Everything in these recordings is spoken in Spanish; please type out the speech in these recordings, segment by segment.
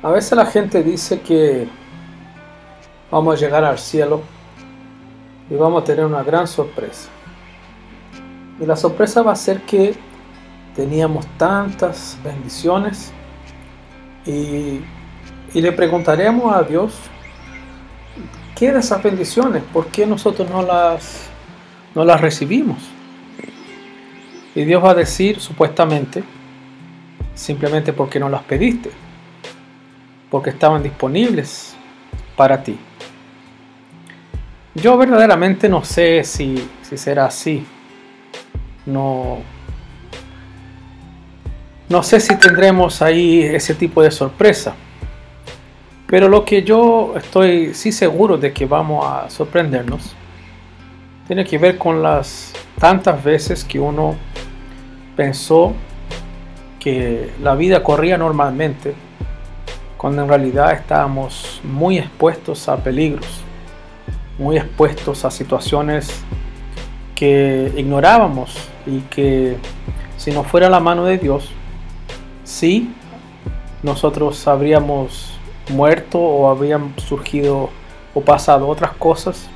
A veces la gente dice que vamos a llegar al cielo y vamos a tener una gran sorpresa. Y la sorpresa va a ser que teníamos tantas bendiciones y, le preguntaremos a Dios qué de esas bendiciones, por qué nosotros no las, no las recibimos. Y Dios va a decir supuestamente, simplemente porque no las pediste porque estaban disponibles para ti. Yo verdaderamente no sé si, será así. No, no sé si tendremos ahí ese tipo de sorpresa. Pero lo que yo estoy sí seguro de que vamos a sorprendernos tiene que ver con las tantas veces que uno pensó que la vida corría normalmente cuando en realidad estábamos muy expuestos a peligros, muy expuestos a situaciones que ignorábamos y que si no fuera la mano de Dios, sí, nosotros habríamos muerto o habrían surgido o pasado otras cosas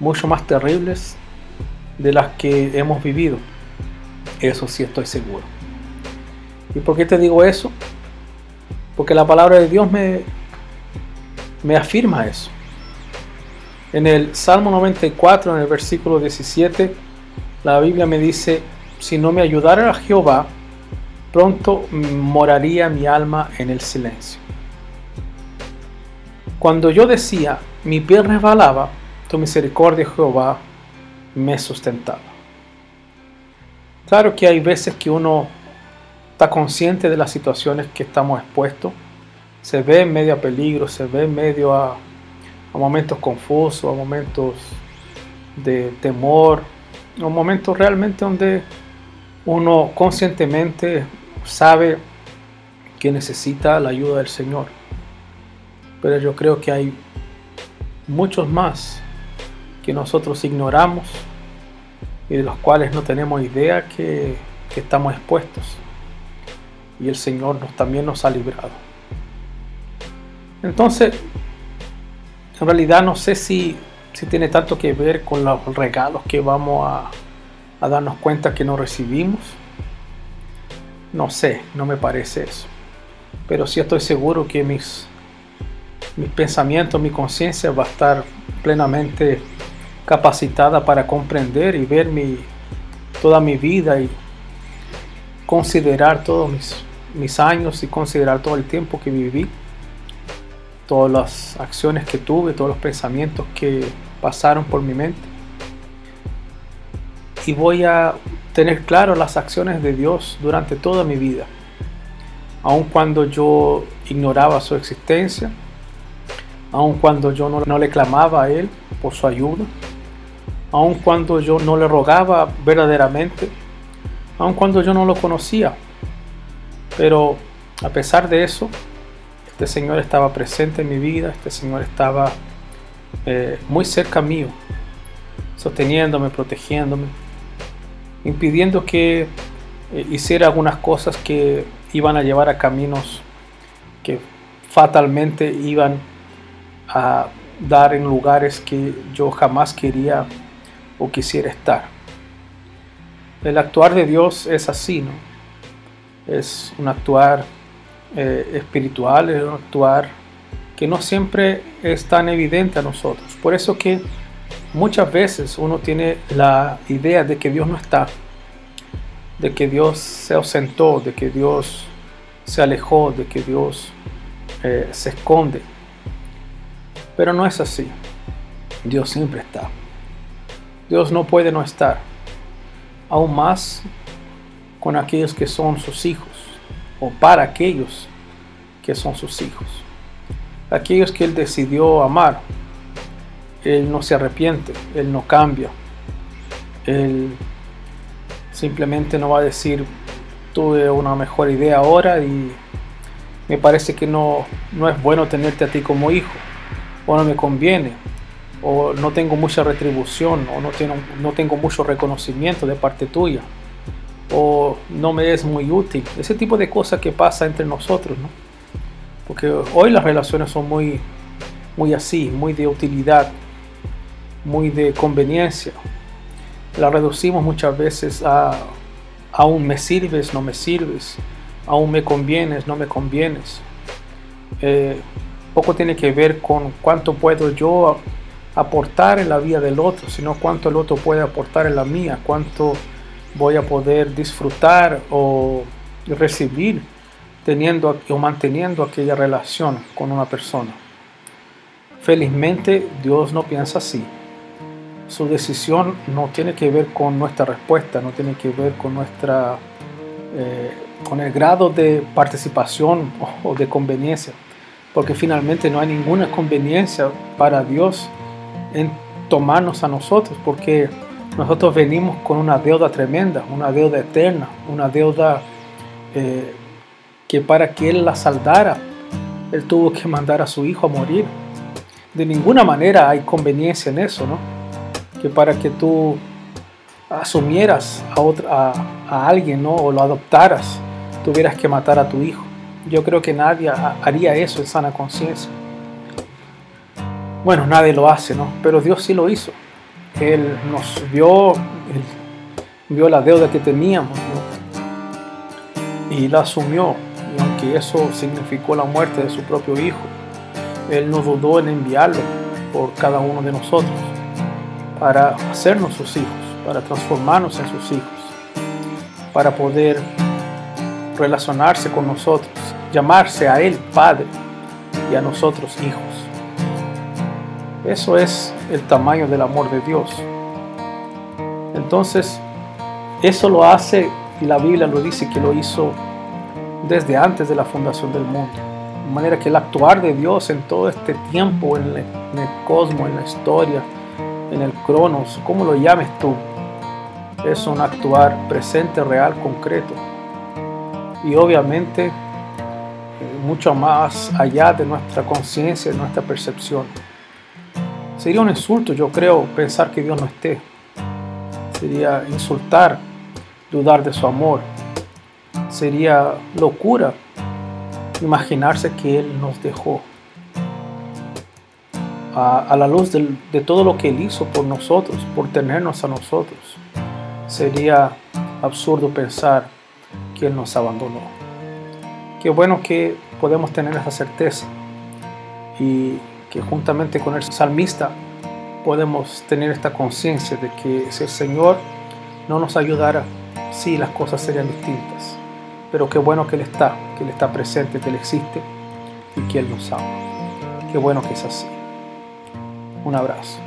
mucho más terribles de las que hemos vivido. Eso sí estoy seguro. ¿Y por qué te digo eso? Porque la palabra de Dios me, me afirma eso. En el Salmo 94, en el versículo 17, la Biblia me dice, si no me ayudara Jehová, pronto moraría mi alma en el silencio. Cuando yo decía, mi pie resbalaba, tu misericordia, Jehová, me sustentaba. Claro que hay veces que uno está consciente de las situaciones que estamos expuestos, se ve en medio a peligro, se ve en medio a, momentos confusos, a momentos de temor, a momentos realmente donde uno conscientemente sabe que necesita la ayuda del Señor. Pero yo creo que hay muchos más que nosotros ignoramos y de los cuales no tenemos idea que, que estamos expuestos y el Señor nos, también nos ha librado. Entonces, en realidad no sé si, tiene tanto que ver con los regalos que vamos a, a darnos cuenta que no recibimos. No sé, no me parece eso. Pero sí estoy seguro que mis, mis pensamientos, mi conciencia va a estar plenamente capacitada para comprender y ver mi, toda mi vida y considerar todos mis, mis años y considerar todo el tiempo que viví, todas las acciones que tuve, todos los pensamientos que pasaron por mi mente. Y voy a tener claro las acciones de Dios durante toda mi vida. Aun cuando yo ignoraba su existencia, aun cuando yo no, le clamaba a Él por su ayuda, aun cuando yo no le rogaba verdaderamente, aun cuando yo no lo conocía, pero a pesar de eso, este Señor estaba presente en mi vida, este Señor estaba eh, muy cerca mío, sosteniéndome, protegiéndome, impidiendo que eh, hiciera algunas cosas que iban a llevar a caminos que fatalmente iban a dar en lugares que yo jamás quería o quisiera estar. El actuar de Dios es así, ¿no? Es un actuar eh, espiritual, es un actuar que no siempre es tan evidente a nosotros. Por eso que muchas veces uno tiene la idea de que Dios no está, de que Dios se ausentó, de que Dios se alejó, de que Dios eh, se esconde. Pero no es así. Dios siempre está. Dios no puede no estar. Aún más con aquellos que son sus hijos o para aquellos que son sus hijos. Aquellos que Él decidió amar. Él no se arrepiente, Él no cambia. Él simplemente no va a decir, tuve una mejor idea ahora y me parece que no, no es bueno tenerte a ti como hijo, o no me conviene, o no tengo mucha retribución, o no no tengo mucho reconocimiento de parte tuya no me es muy útil. Ese tipo de cosas que pasa entre nosotros, ¿no? Porque hoy las relaciones son muy, muy así, muy de utilidad, muy de conveniencia. La reducimos muchas veces a aún me sirves, no me sirves, aún me convienes, no me convienes. Eh, poco tiene que ver con cuánto puedo yo aportar en la vida del otro, sino cuánto el otro puede aportar en la mía, cuánto voy a poder disfrutar o recibir teniendo o manteniendo aquella relación con una persona. Felizmente Dios no piensa así. Su decisión no tiene que ver con nuestra respuesta, no tiene que ver con nuestra eh, con el grado de participación o de conveniencia, porque finalmente no hay ninguna conveniencia para Dios en tomarnos a nosotros, porque nosotros venimos con una deuda tremenda, una deuda eterna, una deuda eh, que para que Él la saldara, Él tuvo que mandar a su hijo a morir. De ninguna manera hay conveniencia en eso, ¿no? Que para que tú asumieras a, otra, a, alguien, ¿no? O lo adoptaras, tuvieras que matar a tu hijo. Yo creo que nadie haría eso en sana conciencia. Bueno, nadie lo hace, ¿no? Pero Dios sí lo hizo. Él nos vio, vio la deuda que teníamos, ¿no? Y la asumió que eso significó la muerte de su propio Hijo. Él no dudó en enviarlo por cada uno de nosotros para hacernos sus hijos, para transformarnos en sus hijos, para poder relacionarse con nosotros, llamarse a Él Padre y a nosotros hijos. Eso es el tamaño del amor de Dios. Entonces, eso lo hace y la Biblia lo dice que lo hizo desde antes de la fundación del mundo. De manera que el actuar de Dios en todo este tiempo, en el, cosmos, en la historia, en el cronos, como lo llames tú, es un actuar presente, real, concreto. Y obviamente eh, mucho más allá de nuestra conciencia, de nuestra percepción. Sería un insulto, yo creo, pensar que Dios no esté. Sería insultar, dudar de su amor, Sería locura imaginarse que Él nos dejó. A, la luz de todo lo que Él hizo por nosotros, por tenernos a nosotros, sería absurdo pensar que Él nos abandonó. Qué bueno que podemos tener esa certeza y que juntamente con el salmista podemos tener esta conciencia de que si el Señor no nos ayudara, sí las cosas serían distintas pero qué bueno que Él está, que Él está presente, que Él existe y que Él nos ama. Qué bueno que es así. Un abrazo.